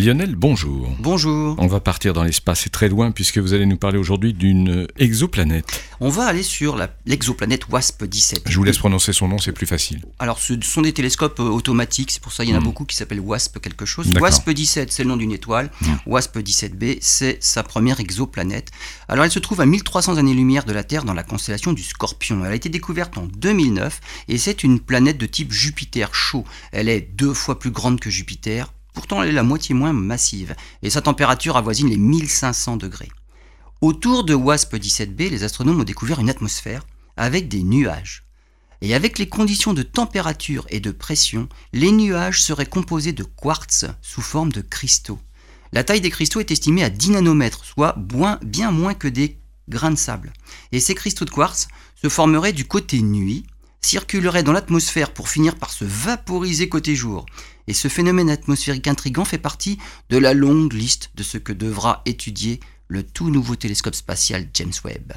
Lionel, bonjour. Bonjour. On va partir dans l'espace et très loin puisque vous allez nous parler aujourd'hui d'une exoplanète. On va aller sur la- l'exoplanète WASP-17. Je vous laisse prononcer son nom, c'est plus facile. Alors, ce sont des télescopes euh, automatiques, c'est pour ça qu'il y en a Hmm. beaucoup qui s'appellent WASP quelque chose. D'accord. WASP-17, c'est le nom d'une étoile. Hmm. WASP-17b, c'est sa première exoplanète. Alors, elle se trouve à 1300 années-lumière de la Terre dans la constellation du Scorpion. Elle a été découverte en 2009 et c'est une planète de type Jupiter chaud. Elle est deux fois plus grande que Jupiter. Pourtant, elle est la moitié moins massive et sa température avoisine les 1500 degrés. Autour de WASP-17b, les astronomes ont découvert une atmosphère avec des nuages. Et avec les conditions de température et de pression, les nuages seraient composés de quartz sous forme de cristaux. La taille des cristaux est estimée à 10 nanomètres, soit bien moins que des grains de sable. Et ces cristaux de quartz se formeraient du côté nuit, circuleraient dans l'atmosphère pour finir par se vaporiser côté jour. Et ce phénomène atmosphérique intrigant fait partie de la longue liste de ce que devra étudier le tout nouveau télescope spatial James Webb.